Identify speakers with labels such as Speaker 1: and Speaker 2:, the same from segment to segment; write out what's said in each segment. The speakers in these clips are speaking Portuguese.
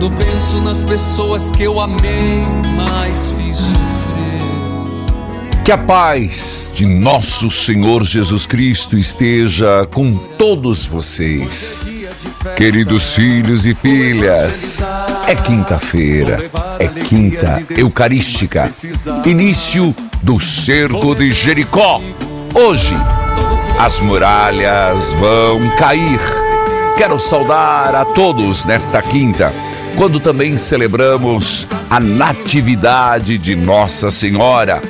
Speaker 1: Quando penso nas pessoas que eu amei, mas fiz sofrer.
Speaker 2: Que a paz de nosso Senhor Jesus Cristo esteja com todos vocês. Queridos filhos e filhas, é quinta-feira, é quinta eucarística, início do cerco de Jericó. Hoje, as muralhas vão cair. Quero saudar a todos nesta quinta, quando também celebramos a Natividade de Nossa Senhora.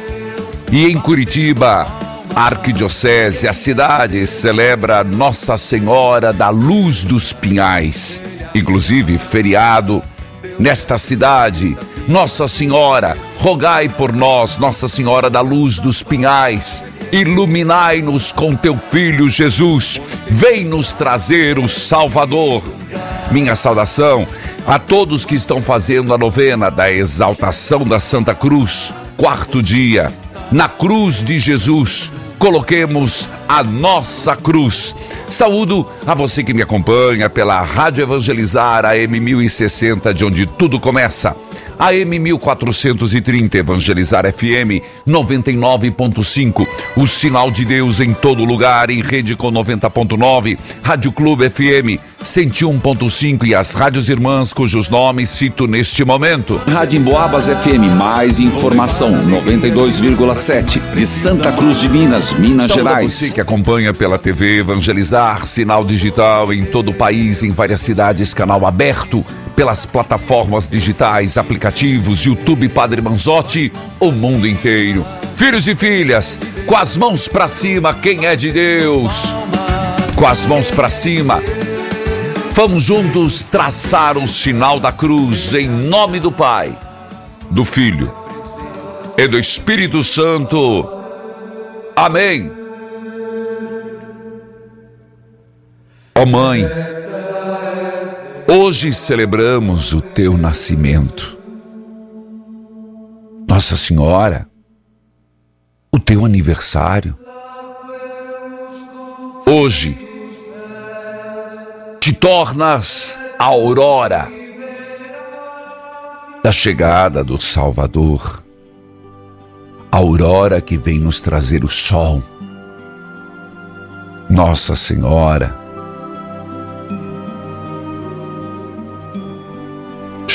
Speaker 2: E em Curitiba, a Arquidiocese, a cidade celebra Nossa Senhora da Luz dos Pinhais. Inclusive, feriado nesta cidade. Nossa Senhora, rogai por nós, Nossa Senhora da Luz dos Pinhais. Iluminai-nos com teu filho Jesus. Vem nos trazer o Salvador. Minha saudação a todos que estão fazendo a novena da exaltação da Santa Cruz, quarto dia. Na cruz de Jesus, coloquemos a nossa cruz. Saúdo a você que me acompanha pela Rádio Evangelizar AM 1060, de onde tudo começa. AM 1430 Evangelizar FM 99.5. O sinal de Deus em todo lugar, em rede com 90.9. Rádio Clube FM 101.5 e as rádios irmãs cujos nomes cito neste momento.
Speaker 3: Rádio Emboabas FM, mais informação, 92,7, de Santa Cruz de Minas, Minas
Speaker 2: Saúde
Speaker 3: Gerais.
Speaker 2: você que acompanha pela TV Evangelizar, sinal digital em todo o país, em várias cidades, canal aberto, pelas plataformas digitais, aplicativos, YouTube Padre Manzotti, o mundo inteiro. Filhos e filhas, com as mãos pra cima, quem é de Deus? Com as mãos pra cima, vamos juntos traçar o sinal da cruz em nome do Pai, do Filho e do Espírito Santo. Amém. Ó Mãe, hoje celebramos o teu nascimento. Nossa Senhora, o teu aniversário. Hoje te tornas a aurora da chegada do Salvador. A aurora que vem nos trazer o sol. Nossa Senhora,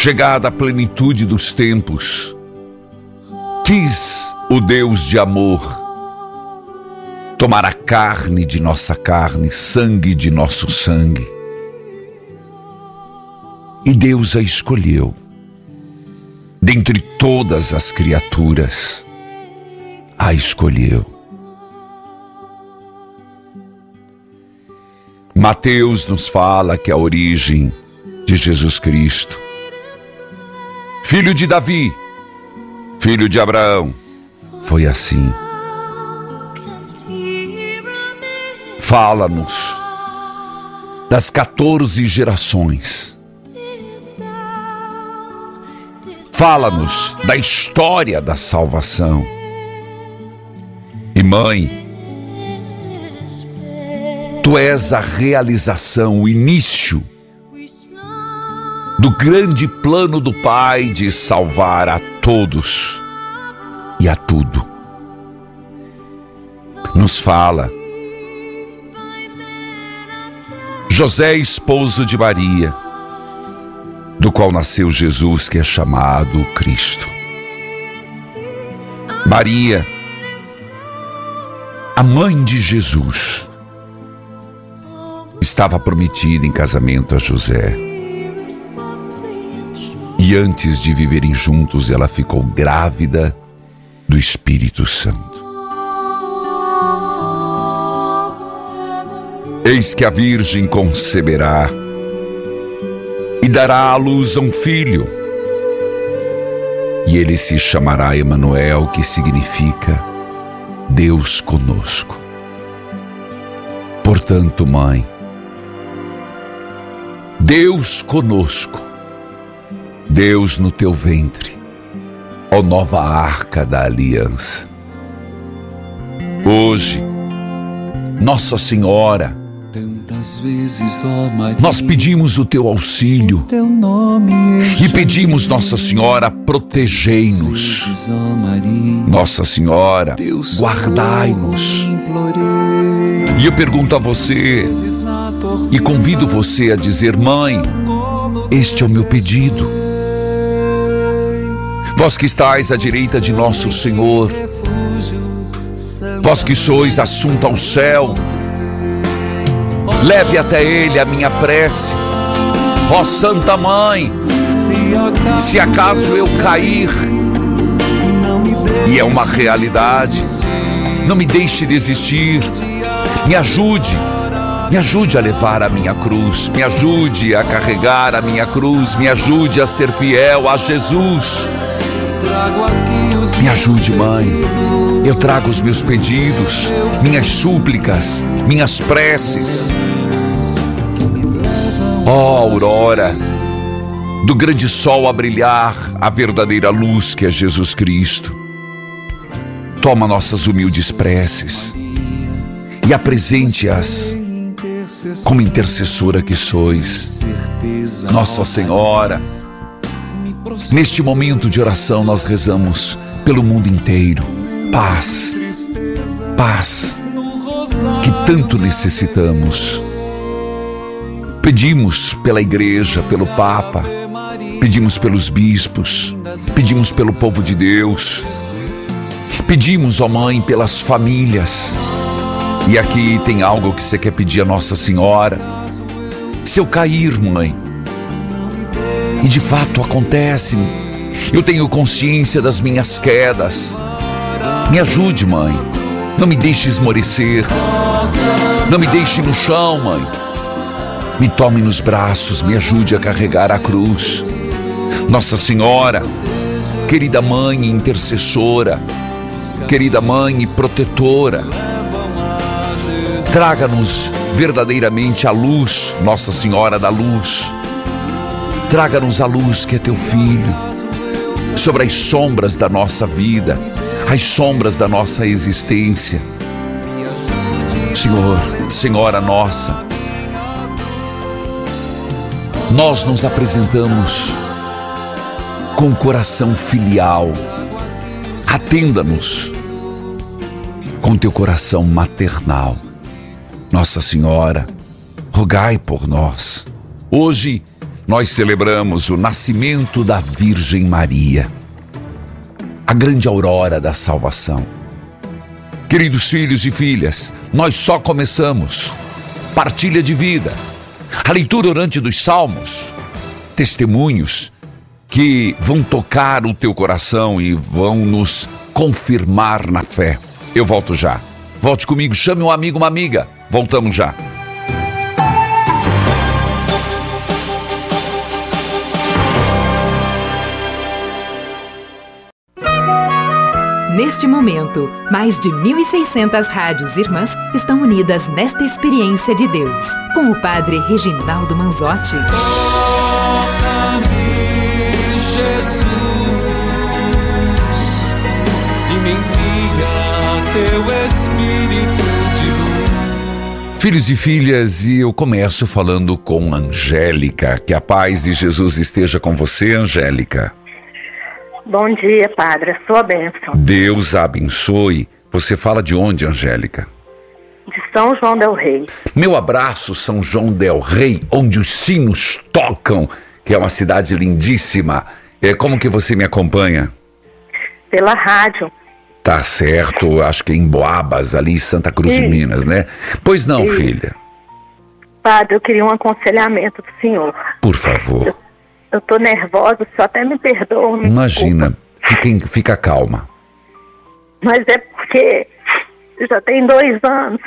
Speaker 2: chegada à plenitude dos tempos, quis o Deus de amor tomar a carne de nossa carne, sangue de nosso sangue. E Deus a escolheu dentre todas as criaturas, a escolheu. Mateus nos fala que a origem de Jesus Cristo, filho de Davi, filho de Abraão, foi assim. Fala-nos das 14 gerações Fala-nos da história da salvação. E mãe, tu és a realização, o início do grande plano do Pai de salvar a todos e a tudo. Nos fala. José, esposo de Maria, do qual nasceu Jesus, que é chamado Cristo. Maria, a mãe de Jesus, estava prometida em casamento a José. E antes de viverem juntos, ela ficou grávida do Espírito Santo. Eis que a Virgem conceberá e dará à luz a um filho. E ele se chamará Emanuel, que significa Deus conosco. Portanto, mãe, Deus conosco, Deus no teu ventre, ó nova arca da aliança. Hoje, Nossa Senhora, nós pedimos o teu auxílio e pedimos, Nossa Senhora, protegei-nos. Nossa Senhora, guardai-nos. E eu pergunto a você, e convido você a dizer: Mãe, este é o meu pedido. Vós que estáis à direita de nosso Senhor, vós que sois assunto ao céu, leve até Ele a minha prece. Ó Santa Mãe, se acaso eu cair, e é uma realidade, não me deixe desistir, me ajude me ajude a levar a minha cruz, me ajude a carregar a minha cruz, me ajude a ser fiel a Jesus. Me ajude, mãe. Eu trago os meus pedidos, minhas súplicas, minhas preces. Ó oh, aurora, do grande sol a brilhar, a verdadeira luz que é Jesus Cristo. Toma nossas humildes preces e apresente-as como intercessora que sois. Nossa Senhora, neste momento de oração nós rezamos pelo mundo inteiro. Paz, paz, que tanto necessitamos. Pedimos pela igreja, pelo Papa, pedimos pelos bispos, pedimos pelo povo de Deus, pedimos, ó Mãe, pelas famílias e aqui tem algo que você quer pedir a Nossa Senhora. Se eu cair, mãe, e de fato acontece, eu tenho consciência das minhas quedas. Me ajude, mãe. Não me deixe esmorecer. Não me deixe no chão, mãe. Me tome nos braços, me ajude a carregar a cruz. Nossa Senhora, querida mãe intercessora, querida mãe e protetora, Traga-nos verdadeiramente a luz, Nossa Senhora da Luz. Traga-nos a luz que é teu filho, sobre as sombras da nossa vida, as sombras da nossa existência. Senhor, Senhora nossa, nós nos apresentamos com coração filial. Atenda-nos com teu coração maternal. Nossa Senhora, rogai por nós. Hoje nós celebramos o nascimento da Virgem Maria, a grande aurora da salvação. Queridos filhos e filhas, nós só começamos. Partilha de vida, a leitura orante dos salmos, testemunhos que vão tocar o teu coração e vão nos confirmar na fé. Eu volto já. Volte comigo, chame um amigo, uma amiga. Voltamos já.
Speaker 4: Neste momento, mais de 1.600 rádios irmãs estão unidas nesta experiência de Deus, com o Padre Reginaldo Manzotti.
Speaker 1: Toca-me, Jesus, e me envia teu Espírito de luz.
Speaker 2: Filhos e filhas, e eu começo falando com Angélica. Que a paz de Jesus esteja com você, Angélica.
Speaker 5: Bom dia, Padre. A sua bênção.
Speaker 2: Deus abençoe. Você fala de onde, Angélica?
Speaker 5: De São João Del Rei.
Speaker 2: Meu abraço, São João Del Rei, onde os sinos tocam, que é uma cidade lindíssima. É como que você me acompanha?
Speaker 5: Pela rádio.
Speaker 2: Tá certo, acho que é em Boabas, ali Santa Cruz de
Speaker 5: Isso.
Speaker 2: Minas, né? Pois não,
Speaker 5: Isso.
Speaker 2: filha.
Speaker 5: Padre, eu queria um aconselhamento do senhor.
Speaker 2: Por favor.
Speaker 5: Eu tô nervosa, só até me perdoa. me
Speaker 2: Imagina. Fica, fica calma.
Speaker 5: Mas é porque já tem dois anos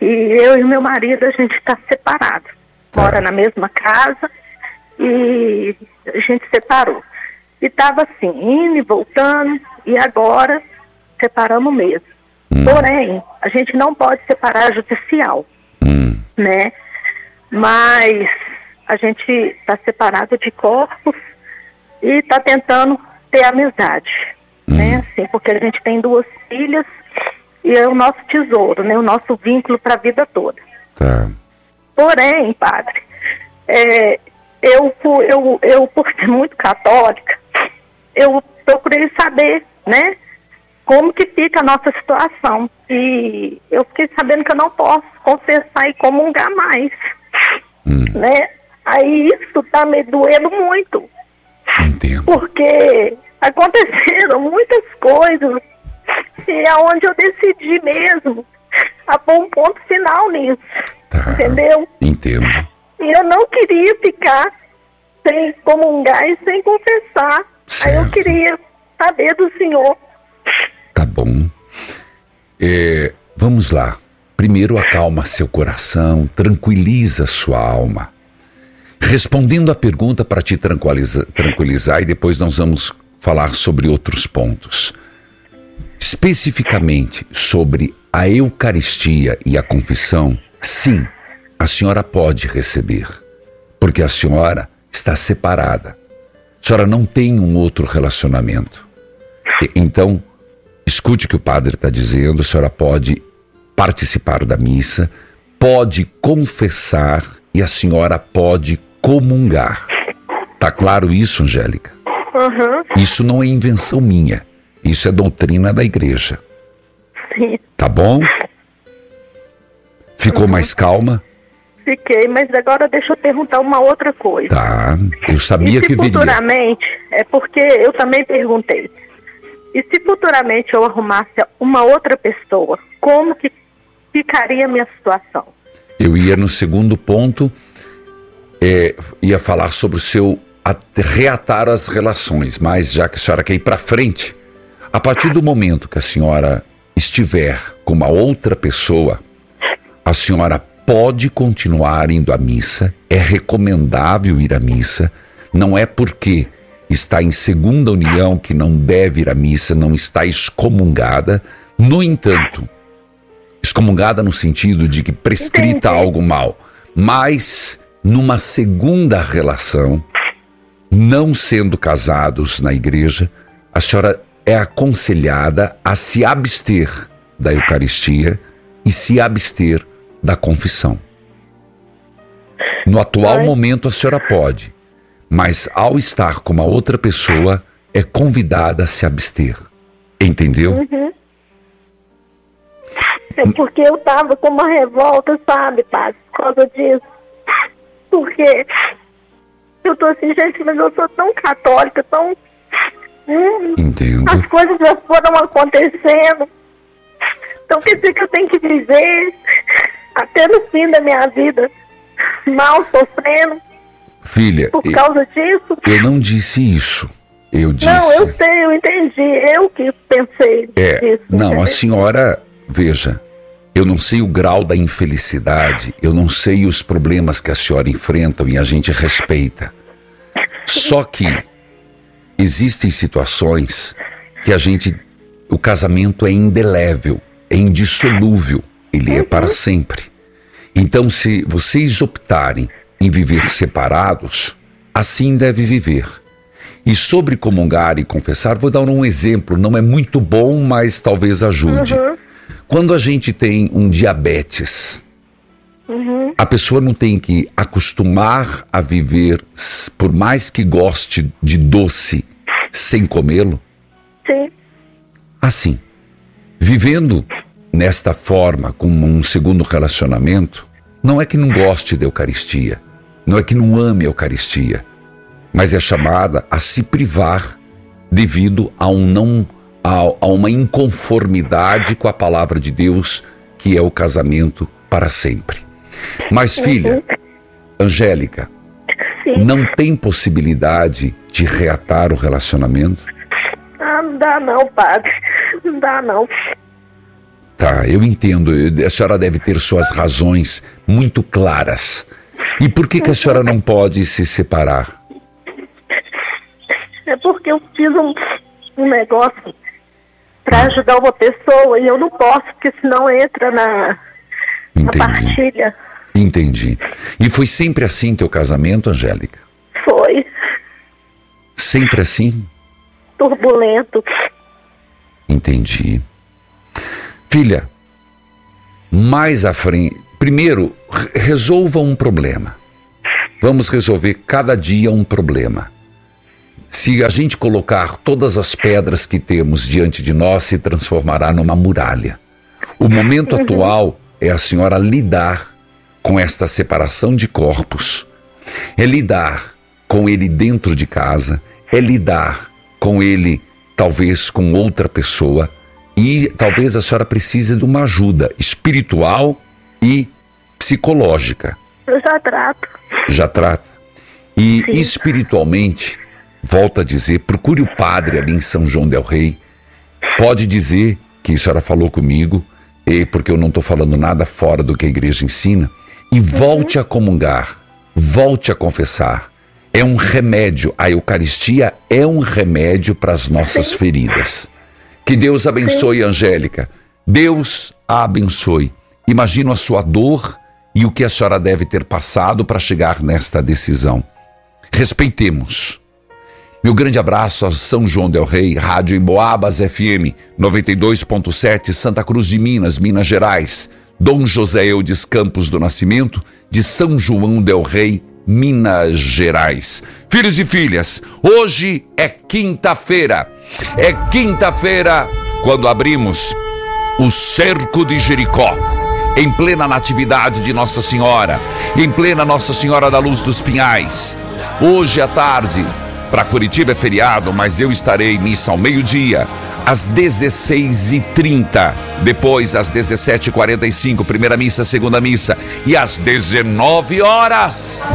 Speaker 5: e eu e meu marido, a gente está separado. Mora na mesma casa e a gente separou. E estava assim, indo e voltando, e agora separamos mesmo. Porém, a gente não pode separar judicial,
Speaker 2: Hum,
Speaker 5: né? Mas a gente está separado de corpos e está tentando ter amizade, né? Assim, porque a gente tem duas filhas e é o nosso tesouro, né? O nosso vínculo para a vida toda.
Speaker 2: tá.
Speaker 5: Porém, padre, é, eu, eu, eu, por ser muito católica, eu procurei saber, né, como que fica a nossa situação. E eu fiquei sabendo que eu não posso confessar e comungar mais, né? Aí isso tá me doendo muito,
Speaker 2: Entendo.
Speaker 5: porque aconteceram muitas coisas e é onde eu decidi mesmo a pôr um ponto final nisso,
Speaker 2: Tá.
Speaker 5: entendeu?
Speaker 2: Entendo.
Speaker 5: E eu não queria ficar sem comungar e sem confessar. Aí eu
Speaker 2: Certo.
Speaker 5: queria saber do senhor.
Speaker 2: Tá bom. É, vamos lá. Primeiro acalma seu coração, tranquiliza sua alma. Respondendo a pergunta para te tranquiliza- tranquilizar e depois nós vamos falar sobre outros pontos. Especificamente sobre a Eucaristia e a confissão, sim, a senhora pode receber, porque a senhora está separada. A senhora não tem um outro relacionamento. Então, escute o que o padre está dizendo, a senhora pode participar da missa, pode confessar e a senhora pode comungar. Tá claro isso, Angélica?
Speaker 5: Aham,
Speaker 2: Isso não é invenção minha. Isso é doutrina da igreja.
Speaker 5: sim.
Speaker 2: Tá bom? Ficou mais calma?
Speaker 5: Fiquei, mas agora deixa eu perguntar uma outra coisa.
Speaker 2: Tá. Eu sabia que viria.
Speaker 5: futuramente, é porque eu também perguntei, e se futuramente eu arrumasse uma outra pessoa, como que ficaria a minha situação?
Speaker 2: Eu ia no segundo ponto, é, ia falar sobre o seu at- reatar as relações, mas já que a senhora quer ir para frente, a partir do momento que a senhora estiver com uma outra pessoa, a senhora pode continuar indo à missa, é recomendável ir à missa, não é porque está em segunda união que não deve ir à missa, não está excomungada. No entanto, excomungada no sentido de que prescrita
Speaker 5: Entendi.
Speaker 2: algo mal, mas numa segunda relação, não sendo casados na igreja, a senhora é aconselhada a se abster da Eucaristia e se abster da confissão. No atual
Speaker 5: Ai.
Speaker 2: momento a senhora pode, mas ao estar com uma outra pessoa, é convidada a se abster. Entendeu?
Speaker 5: É porque eu tava com uma revolta, sabe, padre, por causa disso. Porque eu tô assim, gente, mas eu sou tão católica, tão. Hum,
Speaker 2: Entendo.
Speaker 5: as coisas já foram acontecendo. Então quer dizer que eu tenho que viver até no fim da minha vida mal sofrendo
Speaker 2: Filha,
Speaker 5: por
Speaker 2: eu-
Speaker 5: causa disso.
Speaker 2: eu não disse isso. Eu disse.
Speaker 5: Não, eu sei, eu entendi. Eu que pensei
Speaker 2: É,
Speaker 5: nisso.
Speaker 2: não,
Speaker 5: entendeu?
Speaker 2: a senhora, veja, eu não sei o grau da infelicidade, eu não sei os problemas que a senhora enfrenta e a gente respeita. Só que existem situações que a gente, o casamento é indelével, é indissolúvel, ele é para sempre. Então, se vocês optarem em viver separados, assim deve viver. E sobre comungar e confessar, vou dar um exemplo, não é muito bom, mas talvez ajude. Quando a gente tem um diabetes
Speaker 5: Uhum.
Speaker 2: A pessoa não tem que acostumar a viver, por mais que goste de doce, sem comê-lo?
Speaker 5: Sim.
Speaker 2: Assim, vivendo nesta forma, com um segundo relacionamento, não é que não goste da Eucaristia, não é que não ame a Eucaristia, mas é chamada a se privar devido a, um não, a, a uma inconformidade com a palavra de Deus, que é o casamento para sempre. Mas, filha, Angélica,
Speaker 5: Sim.
Speaker 2: não tem possibilidade de reatar o relacionamento?
Speaker 5: Ah, não dá não, padre. Não dá não.
Speaker 2: Tá, eu entendo. A senhora deve ter suas razões muito claras. E por que, que a senhora não pode se separar?
Speaker 5: É porque eu fiz um, um negócio para ajudar uma pessoa e eu não posso, porque senão entra na, na
Speaker 2: Entendi.
Speaker 5: partilha.
Speaker 2: Entendi. E foi sempre assim teu casamento, Angélica?
Speaker 5: Foi
Speaker 2: Sempre assim?
Speaker 5: turbulento.
Speaker 2: Entendi. Filha, mais à frente. Primeiro, re- resolva um problema. Vamos resolver cada dia um problema. Se a gente colocar todas as pedras que temos diante de nós, se transformará numa muralha. O momento atual é a senhora lidar com esta separação de corpos. É lidar com ele dentro de casa, é lidar com ele talvez com outra pessoa e talvez a senhora precise de uma ajuda espiritual e psicológica.
Speaker 5: Eu já trato.
Speaker 2: Já trata. E
Speaker 5: Sim.
Speaker 2: espiritualmente, volta a dizer, procure o padre ali em São João del Rei. Pode dizer que a senhora falou comigo, e porque eu não estou falando nada fora do que a igreja ensina, e volte a comungar, volte a confessar. É um remédio, a Eucaristia é um remédio para as nossas feridas. Que Deus abençoe, Angélica. Deus a abençoe. Imagino a sua dor e o que a senhora deve ter passado para chegar nesta decisão. Respeitemos. Meu grande abraço a São João del Rei, Rádio Emboabas FM 92.7, Santa Cruz de Minas, Minas Gerais. Dom José Eudes Campos do Nascimento, de São João del Rei, Minas Gerais. Filhos e filhas, hoje é quinta-feira. É quinta-feira quando abrimos o cerco de Jericó. Em plena natividade de Nossa Senhora, em plena Nossa Senhora da Luz dos Pinhais. Hoje à tarde, para Curitiba é feriado, mas eu estarei em missa ao meio-dia, às 16h30. Depois, às 17h45, primeira missa, segunda missa. E às 19 horas.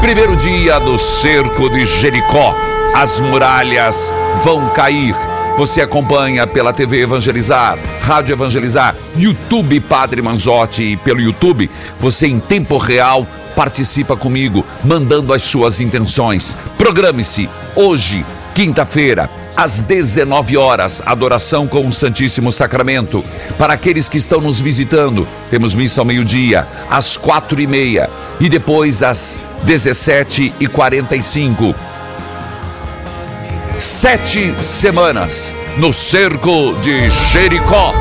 Speaker 2: Primeiro dia do cerco de Jericó. As muralhas vão cair. Você acompanha pela TV Evangelizar, Rádio Evangelizar, YouTube Padre Manzotti e pelo YouTube, você em tempo real participa comigo, mandando as suas intenções. Programe-se hoje, quinta-feira, às 19 horas, adoração com o Santíssimo Sacramento. Para aqueles que estão nos visitando, temos missa ao meio-dia, às quatro e meia e depois às 17 e 45 Sete semanas no cerco de Jericó.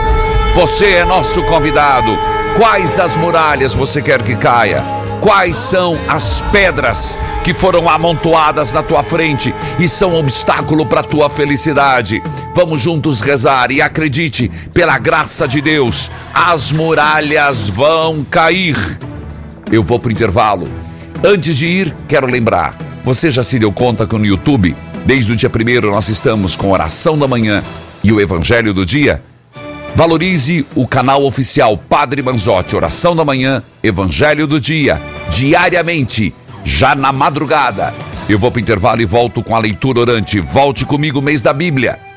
Speaker 2: Você é nosso convidado. Quais as muralhas você quer que caia? Quais são as pedras que foram amontoadas na tua frente e são obstáculo para a tua felicidade? Vamos juntos rezar e acredite, pela graça de Deus, as muralhas vão cair. Eu vou pro intervalo. Antes de ir, quero lembrar: você já se deu conta que no YouTube, desde o dia primeiro, nós estamos com oração da manhã e o evangelho do dia? Valorize o canal oficial Padre Manzotti, oração da manhã, evangelho do dia, diariamente, já na madrugada. Eu vou pro intervalo e volto com a leitura orante. Volte comigo, mês da Bíblia.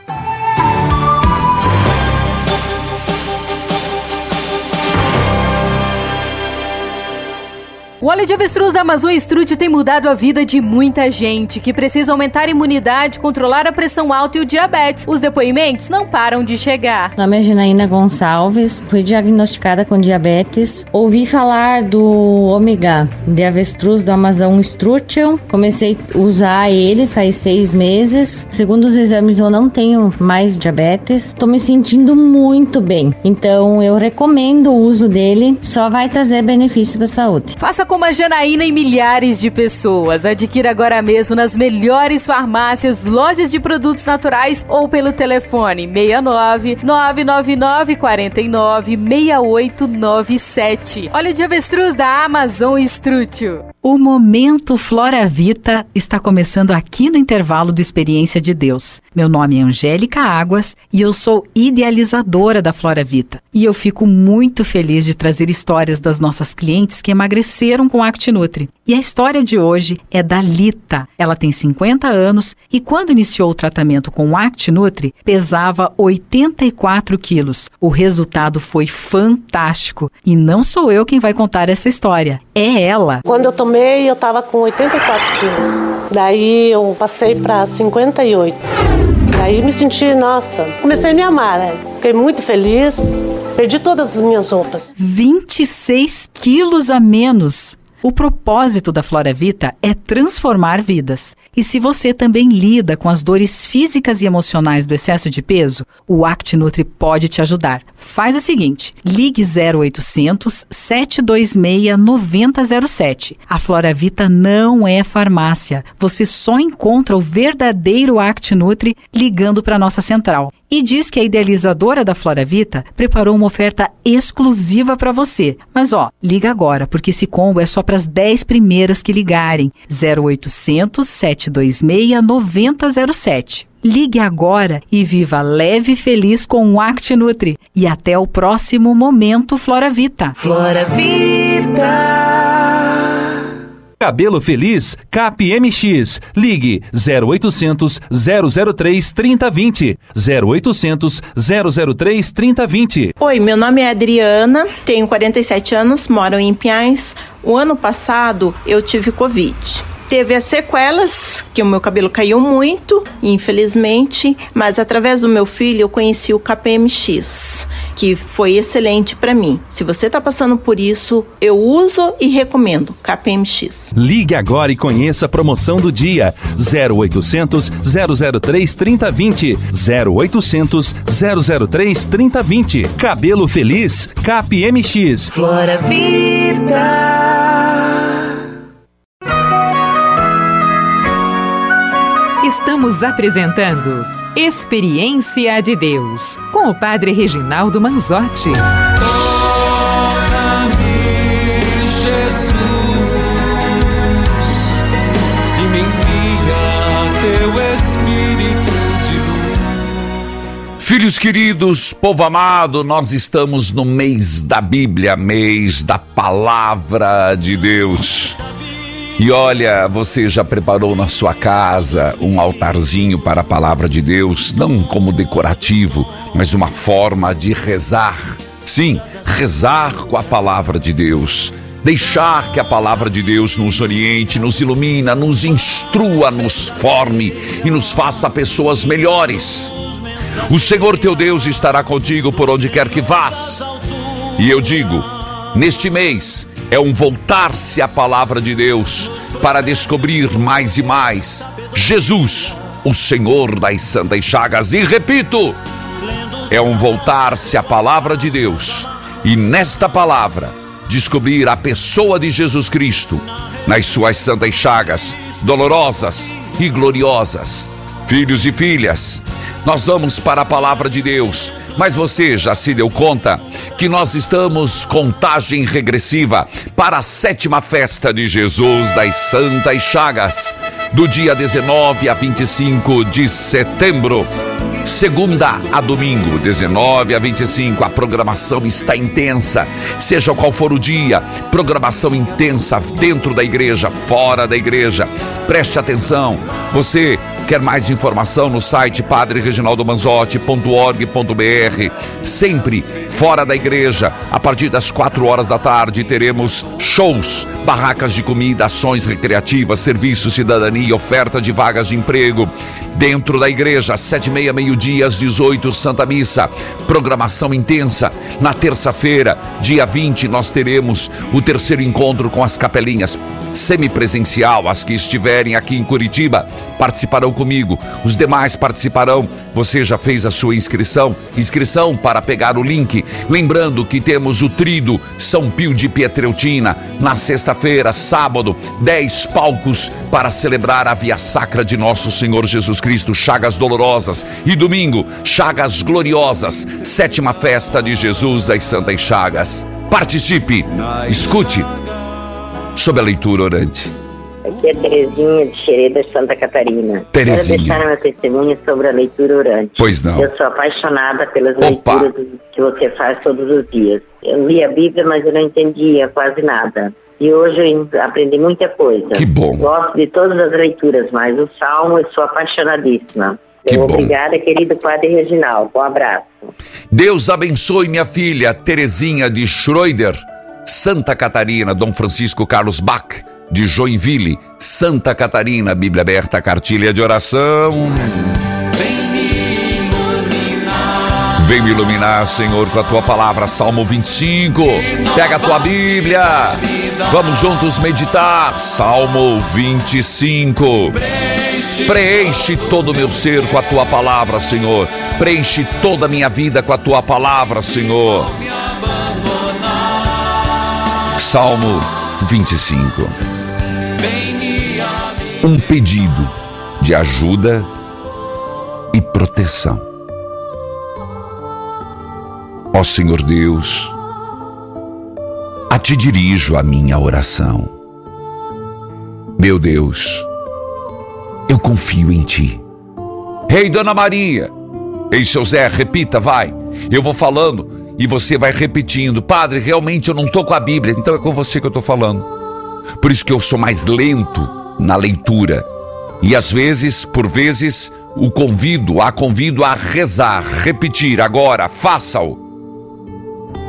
Speaker 6: O óleo de avestruz da Amazon Estrútil tem mudado a vida de muita gente que precisa aumentar a imunidade, controlar a pressão alta e o diabetes. Os depoimentos não param de chegar.
Speaker 7: Meu nome é Janaína Gonçalves, fui diagnosticada com diabetes. Ouvi falar do ômega de avestruz do Amazon Estrútil. Comecei a usar ele faz seis meses. Segundo os exames, eu não tenho mais diabetes. Estou me sentindo muito bem. Então, eu recomendo o uso dele. Só vai trazer benefício para a saúde.
Speaker 6: Faça como a Janaína e milhares de pessoas. Adquira agora mesmo nas melhores farmácias, lojas de produtos naturais ou pelo telefone 69 999 49 6897. Olha de avestruz da Amazon Estrútil.
Speaker 8: O Momento Flora Vita está começando aqui no intervalo do Experiência de Deus. Meu nome é Angélica Águas e eu sou idealizadora da Flora Vita. E eu fico muito feliz de trazer histórias das nossas clientes que emagreceram com ActiNutri. E a história de hoje é da Lita. Ela tem 50 anos e quando iniciou o tratamento com ActiNutri, pesava 84 quilos. O resultado foi fantástico. E não sou eu quem vai contar essa história, é ela.
Speaker 9: Quando eu tomei, eu tava com 84 quilos. Daí eu passei para 58. Daí me senti, nossa, comecei a me amar, né? Fiquei muito feliz. Perdi todas as minhas roupas.
Speaker 8: 26 quilos a menos. O propósito da Flora Vita é transformar vidas. E se você também lida com as dores físicas e emocionais do excesso de peso, o ActiNutri pode te ajudar. Faz o seguinte: ligue 0800 726 9007. A Flora Vita não é farmácia. Você só encontra o verdadeiro ActiNutri ligando para nossa central e diz que a idealizadora da Flora Vita preparou uma oferta exclusiva para você. Mas ó, liga agora, porque esse combo é só para as 10 primeiras que ligarem. 0800 726 9007. Ligue agora e viva leve e feliz com o ActiNutri. E até o próximo Momento Flora Vita.
Speaker 10: Flora Vita.
Speaker 11: Cabelo Feliz CapMX. Ligue 0800 003 3020. 0800 003 3020.
Speaker 12: Oi, meu nome é Adriana, tenho 47 anos, moro em Pinhais. O ano passado eu tive Covid teve as sequelas, que o meu cabelo caiu muito, infelizmente, mas através do meu filho eu conheci o KPMX, que foi excelente para mim. Se você está passando por isso, eu uso e recomendo KPMX.
Speaker 11: Ligue agora e conheça a promoção do dia 0800 003 3020 0800 003 3020 Cabelo Feliz KPMX.
Speaker 10: Flora Vida.
Speaker 4: Estamos apresentando Experiência de Deus com o Padre Reginaldo Manzotti.
Speaker 1: Toca-me, Jesus, e me envia teu Espírito de luz.
Speaker 2: Filhos queridos, povo amado, nós estamos no mês da Bíblia, mês da Palavra de Deus. E olha, você já preparou na sua casa um altarzinho para a palavra de Deus, não como decorativo, mas uma forma de rezar. Sim, rezar com a palavra de Deus. Deixar que a palavra de Deus nos oriente, nos ilumina, nos instrua, nos forme e nos faça pessoas melhores. O Senhor teu Deus estará contigo por onde quer que vás. E eu digo, neste mês, é um voltar-se à palavra de Deus para descobrir mais e mais Jesus, o Senhor das Santas Chagas. E repito, é um voltar-se à palavra de Deus e nesta palavra descobrir a pessoa de Jesus Cristo nas suas santas chagas, dolorosas e gloriosas. Filhos e filhas, nós vamos para a palavra de Deus, mas você já se deu conta que nós estamos contagem regressiva para a sétima festa de Jesus das Santas Chagas, do dia 19 a 25 de setembro. Segunda a domingo, 19 a 25, a programação está intensa. Seja qual for o dia, programação intensa dentro da igreja, fora da igreja. Preste atenção, você Quer mais informação no site padrereginaldomanzotti.org.br. Sempre fora da igreja, a partir das 4 horas da tarde, teremos shows, barracas de comida, ações recreativas, serviço, cidadania e oferta de vagas de emprego. Dentro da igreja, 7 e meia, meio-dia, às 18, Santa Missa. Programação intensa. Na terça-feira, dia 20, nós teremos o terceiro encontro com as capelinhas semipresencial. As que estiverem aqui em Curitiba participarão comigo. Os demais participarão. Você já fez a sua inscrição? Inscrição para pegar o link. Lembrando que temos o Trido São Pio de Pietreutina na sexta-feira, sábado, 10 palcos para celebrar a via sacra de nosso Senhor Jesus Cristo, Chagas Dolorosas. E domingo, Chagas Gloriosas, sétima festa de Jesus das Santas Chagas. Participe, escute sobre a leitura orante.
Speaker 10: Aqui é Terezinha de Xereda, Santa Catarina.
Speaker 2: Terezinha.
Speaker 10: Quero deixar meu testemunho sobre a leitura orante.
Speaker 2: Pois não.
Speaker 10: Eu sou apaixonada pelas leituras que você faz todos os dias. Eu li a Bíblia, mas eu não entendia quase nada. E hoje eu aprendi muita coisa.
Speaker 2: Que bom.
Speaker 10: Gosto de todas as leituras, mas o Salmo eu sou apaixonadíssima.
Speaker 2: Que bom.
Speaker 10: Obrigada, querido Padre Reginaldo. Um abraço.
Speaker 2: Deus abençoe minha filha Terezinha de Schroeder, Santa Catarina, Dom Francisco Carlos Bach, de Joinville, Santa Catarina, Bíblia aberta, cartilha de oração. Vem me iluminar, Senhor, com a tua palavra, Salmo 25. Pega a tua Bíblia. Vamos juntos meditar. Salmo 25. Preenche todo o meu ser com a tua palavra, Senhor. Preenche toda a minha vida com a tua palavra, Senhor. Salmo 25. Um pedido de ajuda e proteção. Ó Senhor Deus, a ti dirijo a minha oração. Meu Deus, eu confio em ti. Rei Dona Maria, Ei, seu Zé, repita, vai. Eu vou falando e você vai repetindo. Padre, realmente eu não estou com a Bíblia, então é com você que eu estou falando. Por isso que eu sou mais lento na leitura. E às vezes, por vezes, o convido, a convido a rezar, repetir agora, faça-o.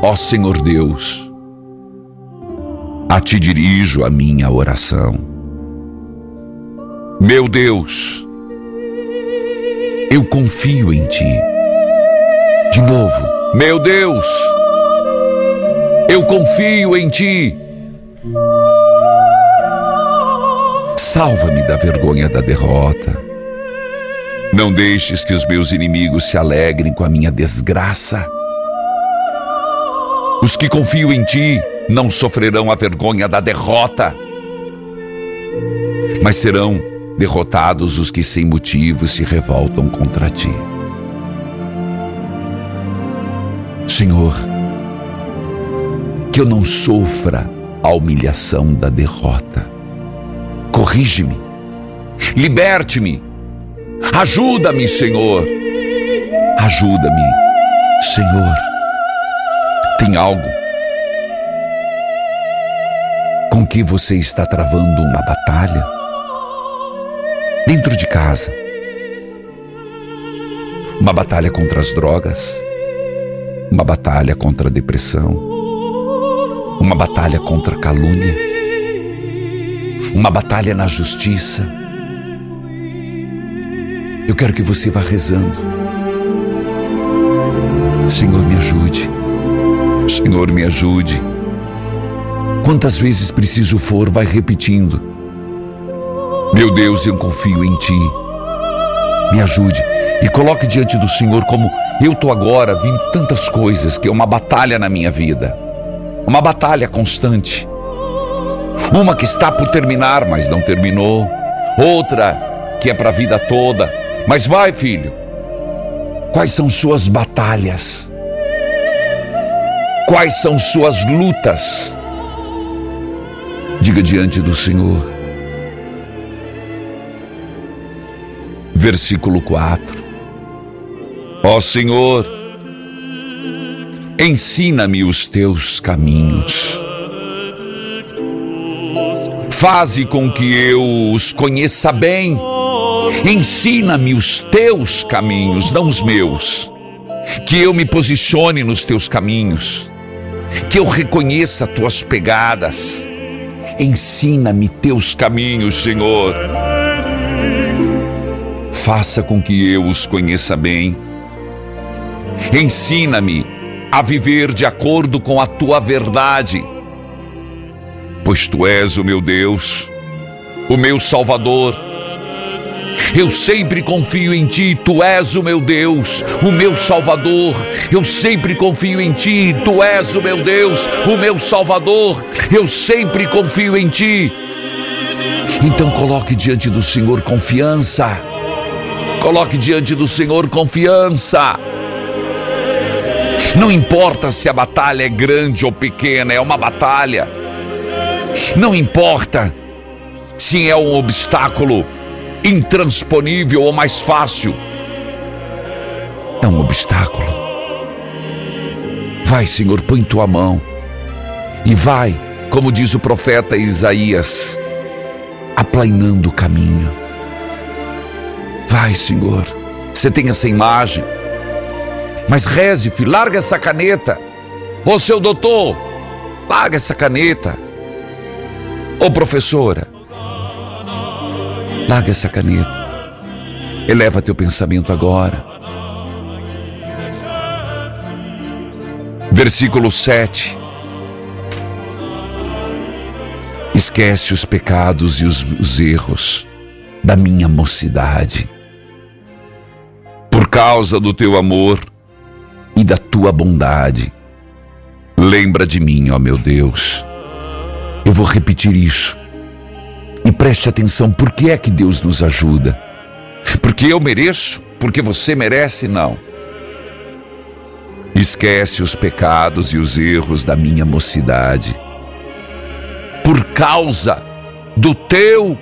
Speaker 2: Ó Senhor Deus, a ti dirijo a minha oração. Meu Deus, eu confio em ti. De novo, meu Deus, eu confio em ti. Salva-me da vergonha da derrota. Não deixes que os meus inimigos se alegrem com a minha desgraça. Os que confiam em ti não sofrerão a vergonha da derrota, mas serão derrotados os que sem motivo se revoltam contra ti. Senhor, que eu não sofra a humilhação da derrota. Corrige-me, liberte-me, ajuda-me, Senhor. Ajuda-me, Senhor. Tem algo com que você está travando uma batalha dentro de casa. Uma batalha contra as drogas, uma batalha contra a depressão, uma batalha contra a calúnia, uma batalha na justiça. Eu quero que você vá rezando. Senhor, me ajude. Senhor, me ajude. Quantas vezes preciso for, vai repetindo. Meu Deus, eu confio em Ti. Me ajude e coloque diante do Senhor como eu estou agora vindo tantas coisas que é uma batalha na minha vida. Uma batalha constante. Uma que está por terminar, mas não terminou. Outra que é para a vida toda. Mas vai, filho. Quais são suas batalhas? Quais são suas lutas? Diga diante do Senhor. Versículo 4. Ó Senhor, ensina-me os teus caminhos. Faze com que eu os conheça bem. Ensina-me os teus caminhos, não os meus. Que eu me posicione nos teus caminhos. Que eu reconheça tuas pegadas. Ensina-me teus caminhos, Senhor. Faça com que eu os conheça bem. Ensina-me a viver de acordo com a tua verdade. Pois tu és o meu Deus, o meu Salvador eu sempre confio em ti, tu és o meu Deus, o meu Salvador. Eu sempre confio em ti, tu és o meu Deus, o meu Salvador. Eu sempre confio em ti. Então coloque diante do Senhor confiança. Coloque diante do Senhor confiança. Não importa se a batalha é grande ou pequena, é uma batalha. Não importa se é um obstáculo intransponível ou mais fácil. É um obstáculo. Vai, Senhor, põe tua mão e vai, como diz o profeta Isaías, aplainando o caminho. Vai, Senhor. Você tem essa imagem. Mas reze, filho, larga essa caneta. Ô seu doutor, larga essa caneta. Ô professora, Larga essa caneta. Eleva teu pensamento agora. Versículo 7. Esquece os pecados e os, os erros da minha mocidade. Por causa do teu amor e da tua bondade. Lembra de mim, ó meu Deus. Eu vou repetir isso e preste atenção, por que é que Deus nos ajuda? Porque eu mereço? Porque você merece? Não. Esquece os pecados e os erros da minha mocidade. Por causa do teu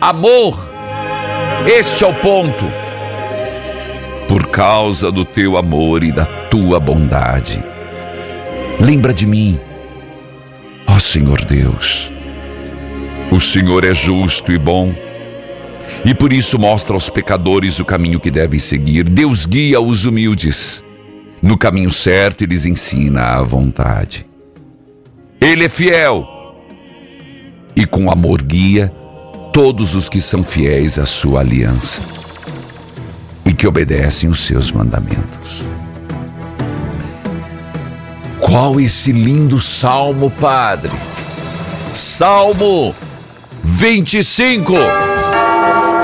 Speaker 2: amor. Este é o ponto. Por causa do teu amor e da tua bondade. Lembra de mim, Senhor Deus. O Senhor é justo e bom. E por isso mostra aos pecadores o caminho que devem seguir. Deus guia os humildes. No caminho certo, e lhes ensina a vontade. Ele é fiel. E com amor guia todos os que são fiéis à sua aliança e que obedecem os seus mandamentos. Qual esse lindo salmo, Padre? Salmo 25.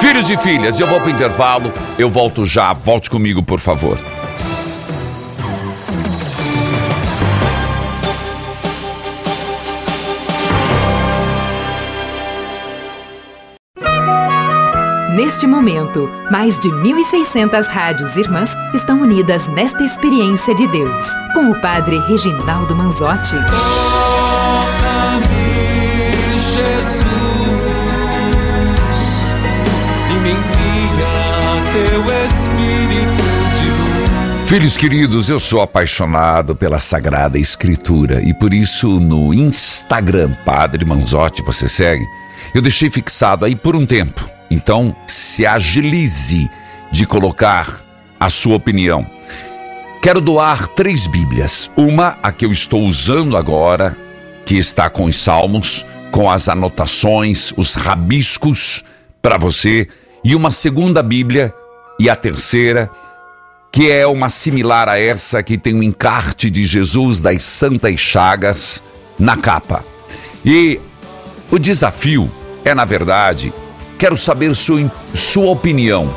Speaker 2: Filhos e filhas, eu vou para o intervalo, eu volto já. Volte comigo, por favor.
Speaker 4: Neste momento, mais de 1.600 rádios irmãs estão unidas nesta experiência de Deus, com o Padre Reginaldo Manzotti.
Speaker 2: Filhos queridos, eu sou apaixonado pela Sagrada Escritura e por isso no Instagram, Padre Manzotti, você segue, eu deixei fixado aí por um tempo. Então, se agilize de colocar a sua opinião. Quero doar três Bíblias. Uma, a que eu estou usando agora, que está com os salmos, com as anotações, os rabiscos para você, e uma segunda Bíblia, e a terceira, que é uma similar a essa que tem o encarte de Jesus das Santas Chagas na capa. E o desafio é, na verdade, quero saber sua, sua opinião,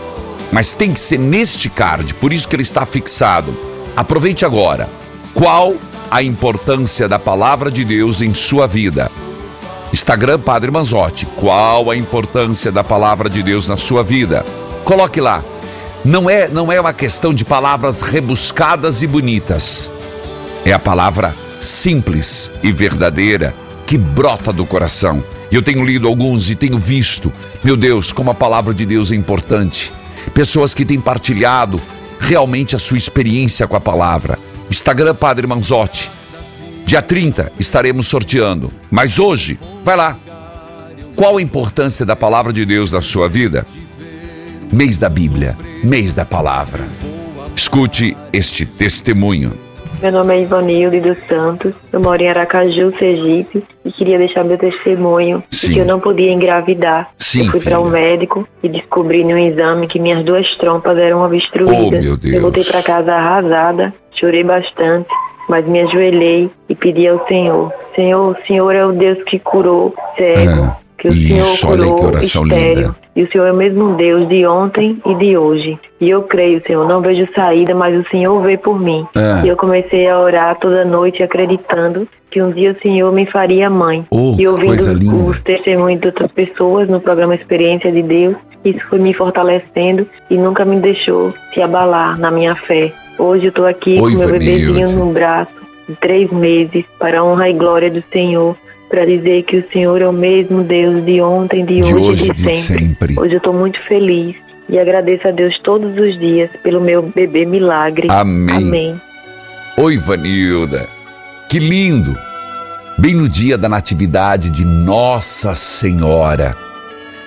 Speaker 2: mas tem que ser neste card, por isso que ele está fixado. Aproveite agora. Qual a importância da palavra de Deus em sua vida? Instagram Padre Manzotti. Qual a importância da palavra de Deus na sua vida? Coloque lá não é, não é uma questão de palavras rebuscadas e bonitas. É a palavra simples e verdadeira que brota do coração. Eu tenho lido alguns e tenho visto, meu Deus, como a palavra de Deus é importante. Pessoas que têm partilhado realmente a sua experiência com a palavra. Instagram Padre Manzotti. Dia 30 estaremos sorteando. Mas hoje, vai lá. Qual a importância da palavra de Deus na sua vida? mês da Bíblia, mês da palavra. Escute este testemunho.
Speaker 13: Meu nome é Ivanilde dos Santos, eu moro em Aracaju, Sergipe, e queria deixar meu testemunho de que eu não podia engravidar.
Speaker 2: Sim,
Speaker 13: eu fui para um médico e descobri no exame que minhas duas trompas eram obstruídas.
Speaker 2: Oh.
Speaker 13: Eu voltei para casa arrasada, chorei bastante, mas me ajoelhei e pedi ao Senhor. Senhor, o Senhor é o Deus que curou cego,
Speaker 2: Ah,
Speaker 13: que o
Speaker 2: isso,
Speaker 13: Senhor
Speaker 2: olha aí que
Speaker 13: curou
Speaker 2: oração
Speaker 13: estéreo.
Speaker 2: linda.
Speaker 13: E o Senhor é o mesmo Deus de ontem e de hoje. E eu creio, Senhor, não vejo saída, mas o Senhor vê por mim.
Speaker 2: Ah.
Speaker 13: E eu comecei a orar toda noite acreditando que um dia o Senhor me faria mãe.
Speaker 2: Oh,
Speaker 13: e ouvindo os testemunhos de outras pessoas no programa Experiência de Deus, isso foi me fortalecendo e nunca me deixou se abalar na minha fé. Hoje eu estou aqui
Speaker 2: Oi,
Speaker 13: com meu bebezinho no braço, de três meses, para a honra e glória do Senhor. Para dizer que o Senhor é o mesmo Deus de ontem, de,
Speaker 2: De
Speaker 13: hoje e
Speaker 2: e
Speaker 13: de
Speaker 2: de
Speaker 13: sempre.
Speaker 2: sempre.
Speaker 13: Hoje eu estou muito feliz e agradeço a Deus todos os dias pelo meu bebê milagre.
Speaker 2: Amém.
Speaker 13: Amém.
Speaker 2: Oi, Vanilda. Que lindo! Bem no dia da natividade de Nossa Senhora.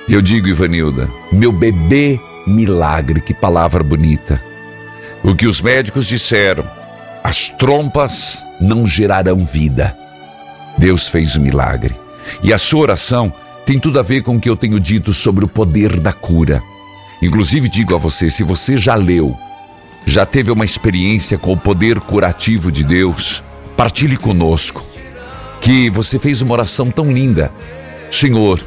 Speaker 2: Eu digo, Ivanilda, meu bebê milagre, que palavra bonita. O que os médicos disseram, as trompas não gerarão vida. Deus fez o milagre. E a sua oração tem tudo a ver com o que eu tenho dito sobre o poder da cura. Inclusive, digo a você: se você já leu, já teve uma experiência com o poder curativo de Deus, partilhe conosco que você fez uma oração tão linda. Senhor,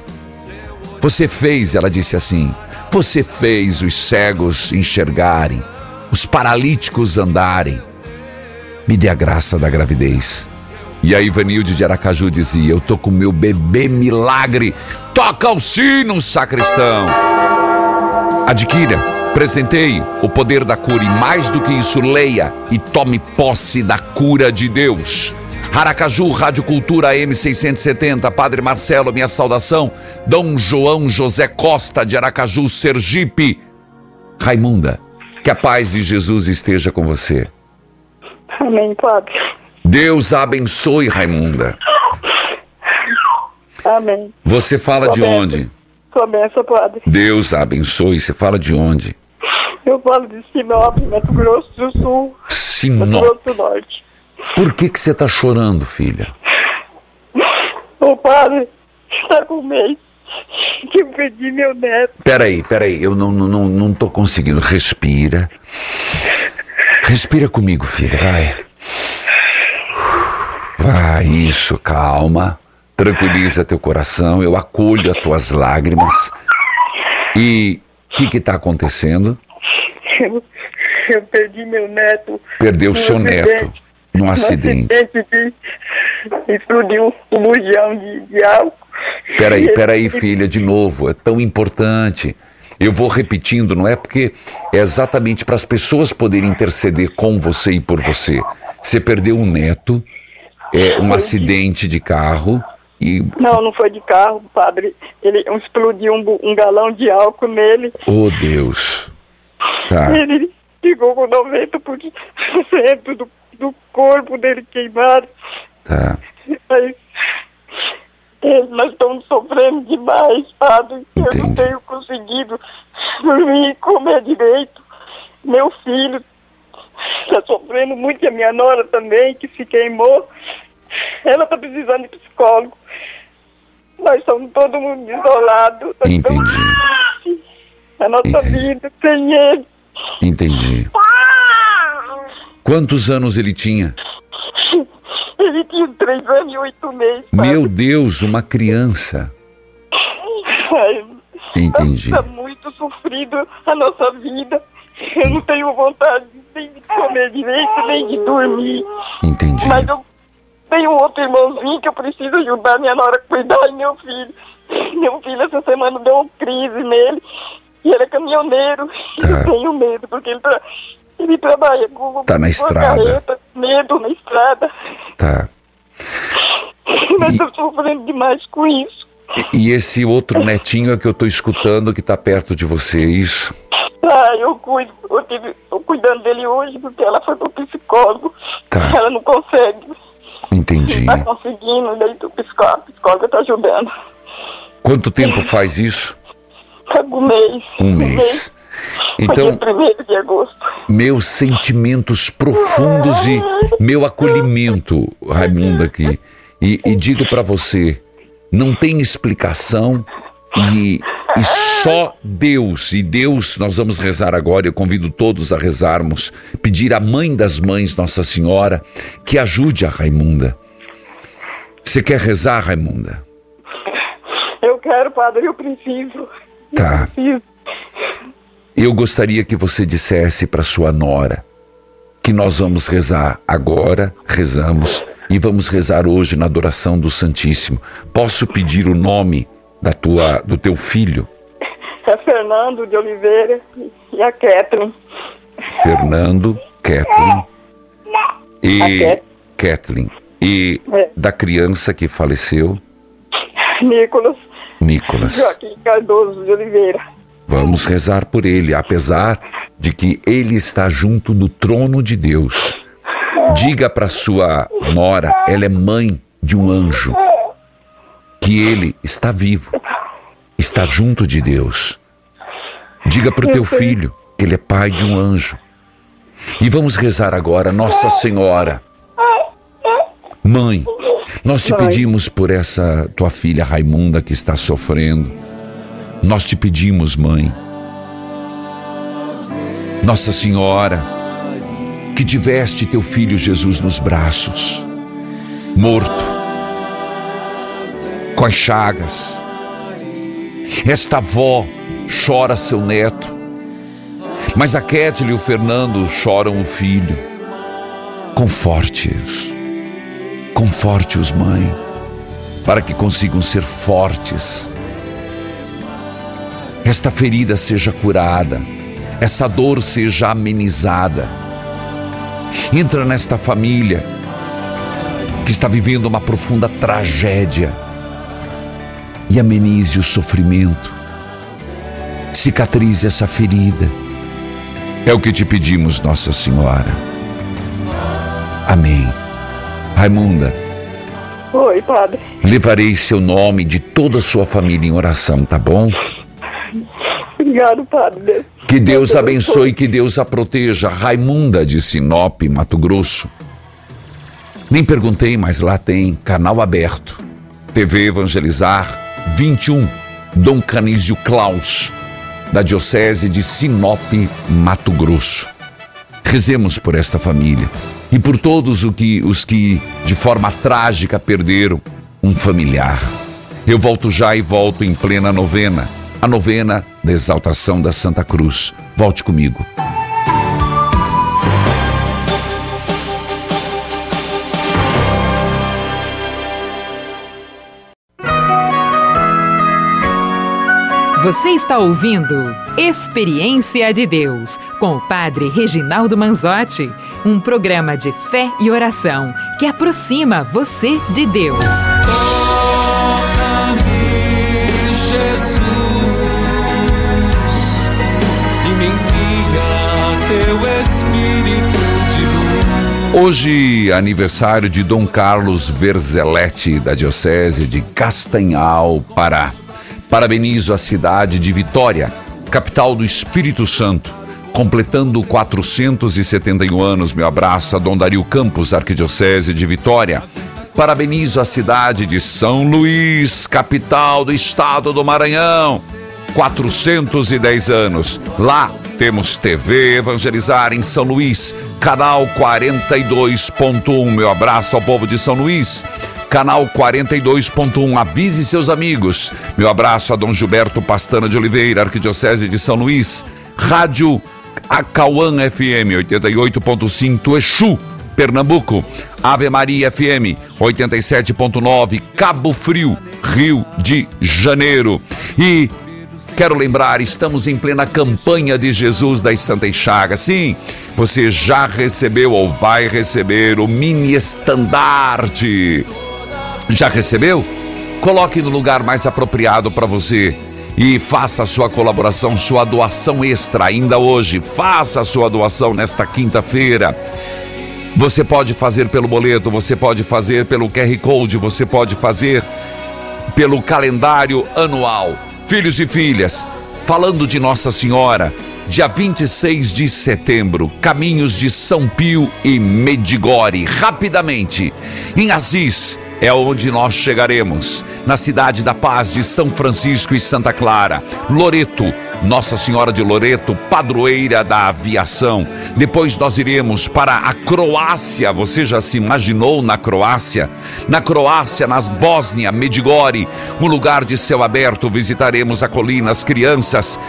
Speaker 2: você fez, ela disse assim, você fez os cegos enxergarem, os paralíticos andarem. Me dê a graça da gravidez. E a Ivanilde de Aracaju dizia: Eu tô com meu bebê milagre. Toca o sino, sacristão. Adquira, presenteie o poder da cura e mais do que isso, leia e tome posse da cura de Deus. Aracaju, Rádio Cultura M670, Padre Marcelo, minha saudação. Dom João José Costa de Aracaju, Sergipe. Raimunda, que a paz de Jesus esteja com você.
Speaker 14: Amém, Padre.
Speaker 2: Deus abençoe, Raimunda.
Speaker 14: Amém.
Speaker 2: Você fala
Speaker 14: Sua
Speaker 2: de
Speaker 14: benção.
Speaker 2: onde?
Speaker 14: Sua benção, Padre.
Speaker 2: Deus abençoe. Você fala de onde?
Speaker 14: Eu falo de Sinop, Mato Grosso do Sul. Mato
Speaker 2: Sinop.
Speaker 14: Grosso do Norte.
Speaker 2: Por que que você está chorando, filha?
Speaker 14: O Padre está com mês que eu perdi meu neto.
Speaker 2: Peraí, peraí, eu não, não, não, não tô conseguindo. Respira. Respira comigo, filha, vai. Vai, isso, calma. Tranquiliza teu coração, eu acolho as tuas lágrimas. E o que que tá acontecendo?
Speaker 14: Eu, eu perdi meu neto.
Speaker 2: Perdeu seu neto
Speaker 14: acidente.
Speaker 2: num
Speaker 14: Num
Speaker 2: acidente.
Speaker 14: acidente de explodiu um bujão de, de álcool.
Speaker 2: Peraí, peraí, filha, de novo, é tão importante. Eu vou repetindo, não é porque é exatamente para as pessoas poderem interceder com você e por você. Você perdeu um neto, é um acidente de carro e
Speaker 14: Não, não foi de carro, padre. Ele explodiu um, um galão de álcool nele.
Speaker 2: oh Deus. Tá.
Speaker 14: Ele ficou com 90% do, do corpo dele queimado.
Speaker 2: Tá.
Speaker 14: Mas eh, nós estamos sofrendo demais, padre. Eu não tenho conseguido dormir comer direito. Meu filho está sofrendo muito, a minha nora também, que se queimou. Ela está precisando de psicólogo. Nós somos todo mundo isolado. Estamos- A nossa vida sem ele.
Speaker 2: Entendi. Quantos anos ele tinha?
Speaker 14: Ele tinha três anos e oito meses. padre.
Speaker 2: Meu Deus, uma criança.
Speaker 14: Ai,
Speaker 2: Entendi.
Speaker 14: Está muito sofrido a nossa vida. Eu não tenho vontade nem de comer direito, nem de dormir.
Speaker 2: Entendi.
Speaker 14: Mas eu tenho um outro irmãozinho que eu preciso ajudar minha nora a cuidar e meu filho. Meu filho essa semana deu uma crise nele. E ele é caminhoneiro. E
Speaker 2: Tá.
Speaker 14: eu tenho medo, porque ele, tra... ele trabalha com,
Speaker 2: Tá na estrada.
Speaker 14: carreta, medo na estrada.
Speaker 2: Tá.
Speaker 14: Nós estamos sofrendo demais com isso.
Speaker 2: E esse outro netinho é que eu tô escutando que tá perto de você, é isso?
Speaker 14: Ah, eu cuido, eu tive, tô cuidando dele hoje porque ela foi pro psicólogo.
Speaker 2: Tá.
Speaker 14: Ela não consegue,
Speaker 2: Entendi.
Speaker 14: tá conseguindo, daí o psicólogo, a psicóloga tá ajudando.
Speaker 2: Quanto tempo faz isso?
Speaker 14: Um mês.
Speaker 2: Um mês. Então,
Speaker 14: Foi dia 1 de agosto.
Speaker 2: meus sentimentos profundos e meu acolhimento, Raimundo, aqui. E, e digo para você, não tem explicação e, e só Deus, e Deus, nós vamos rezar agora, eu convido todos a rezarmos, pedir à Mãe das Mães, Nossa Senhora, que ajude a Raimunda. Você quer rezar, Raimunda?
Speaker 14: Eu quero, padre, eu preciso.
Speaker 2: Tá.
Speaker 14: Preciso.
Speaker 2: Eu gostaria que você dissesse para sua nora que nós vamos rezar agora, rezamos e vamos rezar hoje na adoração do Santíssimo. Posso pedir o nome da tua do teu filho,
Speaker 14: É Fernando de Oliveira e a Kathleen.
Speaker 2: Fernando, Kathleen e
Speaker 14: Cat-
Speaker 2: Kathleen e
Speaker 14: É.
Speaker 2: da criança que faleceu,
Speaker 14: Nicolas
Speaker 2: Nicolas.
Speaker 14: Joaquim Cardoso de Oliveira.
Speaker 2: Vamos rezar por ele, apesar de que ele está junto do trono de Deus. Diga para sua nora, ela é mãe de um anjo, que ele está vivo, está junto de Deus. Diga para o teu filho que ele é pai de um anjo. E vamos rezar agora, Nossa Senhora. Mãe, nós te pedimos por essa tua filha Raimunda que está sofrendo. Nós te pedimos, mãe. Nossa Senhora, que tiveste teu filho Jesus nos braços, morto, com as chagas. Esta avó chora seu neto, mas a Kétila e o Fernando choram o filho. Conforte-os, conforte-os, mãe, para que consigam ser fortes esta ferida seja curada, essa dor seja amenizada. Entra nesta família que está vivendo uma profunda tragédia e amenize o sofrimento. Cicatrize essa ferida. É o que te pedimos, Nossa Senhora. Amém. Raimunda,
Speaker 14: Oi, padre.
Speaker 2: levarei seu nome de toda a sua família em oração, tá bom?
Speaker 14: Obrigado, padre.
Speaker 2: Que Deus abençoe, que Deus a proteja. Raimunda de Sinop, Mato Grosso. Nem perguntei, mas lá tem canal aberto. TV Evangelizar 21, Dom Canísio Klaus, da Diocese de Sinop, Mato Grosso. Rezemos por esta família e por todos o que- os que, de forma trágica, perderam um familiar. Eu volto já e volto em plena novena, a novena da exaltação da Santa Cruz. Volte comigo.
Speaker 4: Você está ouvindo Experiência de Deus com o Padre Reginaldo Manzotti, um programa de fé e oração que aproxima você de Deus.
Speaker 1: Jesus, e me envia teu Espírito de luz.
Speaker 2: Hoje, aniversário de Dom Carlos Verzeletti, da Diocese de Castanhal, Pará. Parabenizo a cidade de Vitória, capital do Espírito Santo, completando 471 anos. Meu abraço a Dom Dario Campos, Arquidiocese de Vitória. Parabenizo a cidade de São Luís, capital do estado do Maranhão. 410 anos. Lá temos TV Evangelizar em São Luís, canal 42.1. Meu abraço ao povo de São Luís. Canal 42.1, avise seus amigos. Meu abraço a Dom Gilberto Pastana de Oliveira, Arquidiocese de São Luís. Rádio Acauã FM 88.5, Exu, Pernambuco. Ave Maria FM 87.9, Cabo Frio, Rio de Janeiro. E Quero lembrar, estamos em plena campanha de Jesus das Santas Chagas. Sim, você já recebeu ou vai receber o mini estandarte. Já recebeu? Coloque no lugar mais apropriado para você e faça a sua colaboração, sua doação extra ainda hoje. Faça a sua doação nesta quinta-feira. Você pode fazer pelo boleto, você pode fazer pelo QR Code, você pode fazer pelo calendário anual. Filhos e filhas, falando de Nossa Senhora, dia 26 de setembro, caminhos de São Pio e Medigore. Rapidamente, em Assis é onde nós chegaremos, na cidade da paz de São Francisco e Santa Clara, Loreto nossa Senhora de Loreto, padroeira da aviação. Depois nós iremos para a Croácia. Você já se imaginou na Croácia? Na Croácia, nas Bósnia, Medigore, um lugar de céu aberto, visitaremos a colina. As crianças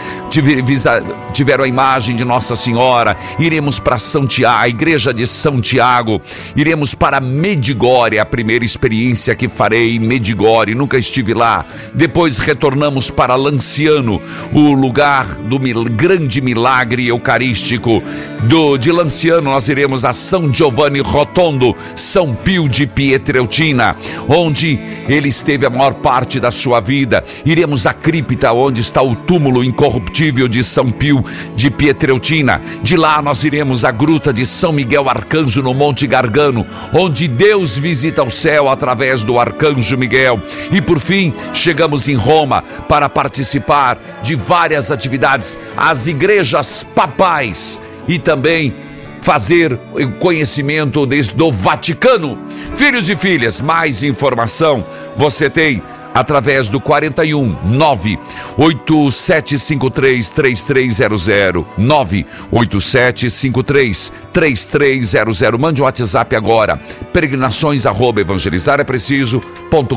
Speaker 2: tiveram a imagem de Nossa Senhora. Iremos para Santiago, a igreja de São Tiago. Iremos para Medigore, a primeira experiência que farei em Medigore. Nunca estive lá. Depois retornamos para Lanciano, o lugar lugar do mil, grande milagre eucarístico do de Lanciano, nós iremos a São Giovanni Rotondo, São Pio de Pietreutina, onde ele esteve a maior parte da sua vida. Iremos à cripta, onde está o túmulo incorruptível de São Pio de Pietreutina. De lá nós iremos à gruta de São Miguel Arcanjo no Monte Gargano, onde Deus visita o céu através do Arcanjo Miguel. E por fim, chegamos em Roma para participar de várias atividades, as igrejas papais e também fazer o conhecimento desde do Vaticano. Filhos e filhas, mais informação você tem através do 41 98753 3300 98753 3300 mande um WhatsApp agora peregrinações arroba evangelizar é preciso.com.br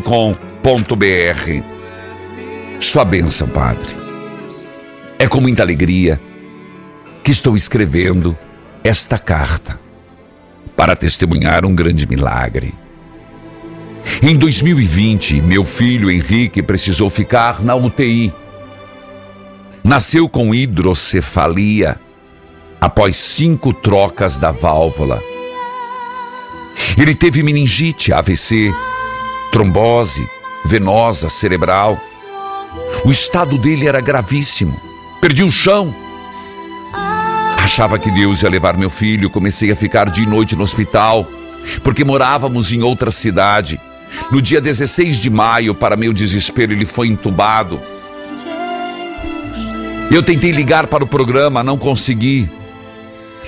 Speaker 2: sua bênção padre é com muita alegria que estou escrevendo esta carta para testemunhar um grande milagre. Em 2020, meu filho Henrique precisou ficar na UTI. Nasceu com hidrocefalia após cinco trocas da válvula. Ele teve meningite, AVC, trombose venosa cerebral. O estado dele era gravíssimo. Perdi o chão. Achava que Deus ia levar meu filho, comecei a ficar de noite no hospital, porque morávamos em outra cidade. No dia 16 de maio, para meu desespero, ele foi entubado. Eu tentei ligar para o programa, não consegui.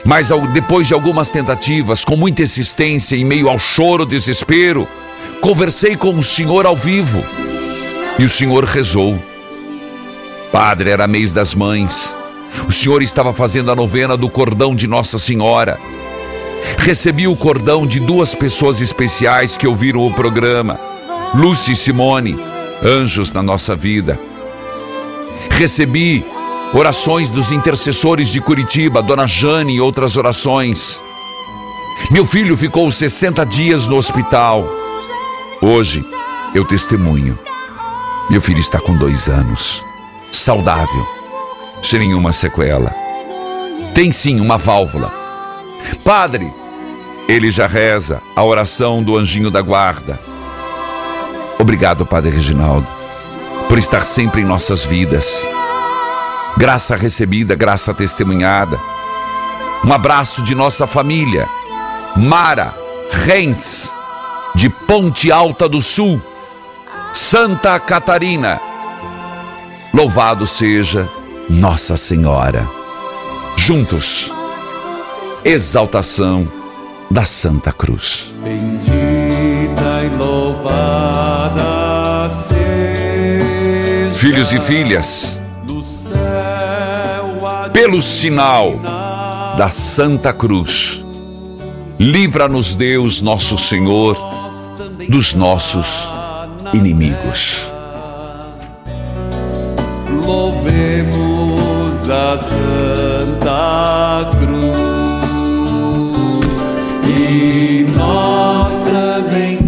Speaker 2: Mas depois de algumas tentativas, com muita insistência, em meio ao choro, desespero, conversei com o Senhor ao vivo. E o Senhor rezou. Padre, era mês das mães. O senhor estava fazendo a novena do cordão de Nossa Senhora. Recebi o cordão de duas pessoas especiais que ouviram o programa: Lúcia e Simone, anjos na nossa vida. Recebi orações dos intercessores de Curitiba, Dona Jane e outras orações. Meu filho ficou 60 dias no hospital. Hoje eu testemunho. Meu filho está com dois anos saudável, sem nenhuma sequela. Tem sim uma válvula. Padre, ele já reza a oração do anjinho da guarda. Obrigado, Padre Reginaldo, por estar sempre em nossas vidas. Graça recebida, graça testemunhada. Um abraço de nossa família, Mara Reins, de Ponte Alta do Sul, Santa Catarina. Louvado seja Nossa Senhora. Juntos, exaltação da Santa Cruz.
Speaker 1: Bendita e louvada seja
Speaker 2: Filhos e filhas, pelo sinal da Santa Cruz, livra-nos Deus, nosso Senhor, dos nossos inimigos.
Speaker 1: Santa Cruz e nós também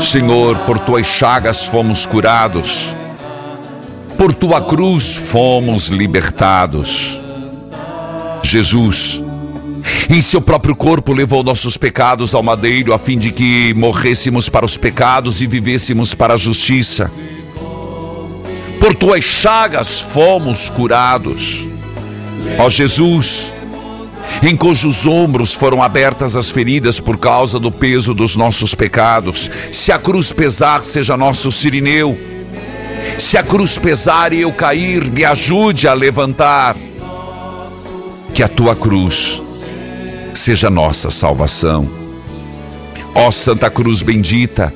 Speaker 2: Senhor, por tuas chagas fomos curados, por tua cruz fomos libertados. Jesus, em seu próprio corpo levou nossos pecados ao madeiro, a fim de que morrêssemos para os pecados e vivêssemos para a justiça por tuas chagas fomos curados. Ó Jesus, em cujos ombros foram abertas as feridas por causa do peso dos nossos pecados, se a cruz pesar, seja nosso sirineu. Se a cruz pesar e eu cair, me ajude a levantar. Que a tua cruz seja nossa salvação. Ó Santa Cruz bendita,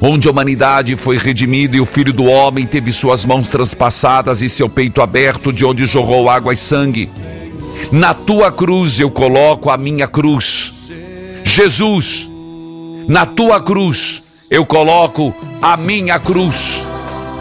Speaker 2: onde a humanidade foi redimida e o Filho do Homem teve suas mãos transpassadas e seu peito aberto, de onde jorrou água e sangue. Na tua cruz eu coloco a minha cruz. Jesus, na tua cruz eu coloco a minha cruz.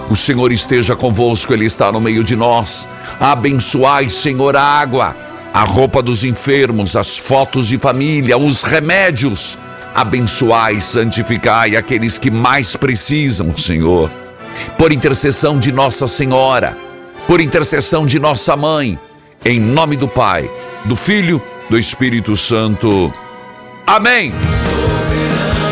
Speaker 2: O Senhor esteja convosco, Ele está no meio de nós. Abençoai, Senhor, a água, a roupa dos enfermos, as fotos de família, os remédios. Abençoai, santificai aqueles que mais precisam, Senhor. Por intercessão de Nossa Senhora, por intercessão de nossa mãe, em nome do Pai, do Filho, do Espírito Santo. Amém.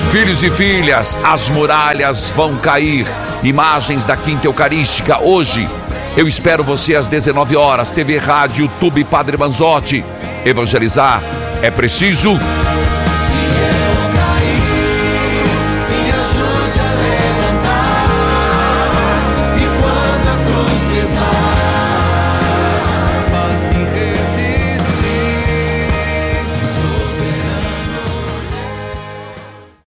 Speaker 2: Filhos e filhas, as muralhas vão cair. Imagens da Quinta Eucarística hoje. Eu espero você às 19 horas. TV, rádio, YouTube, Padre Manzotti. Evangelizar é preciso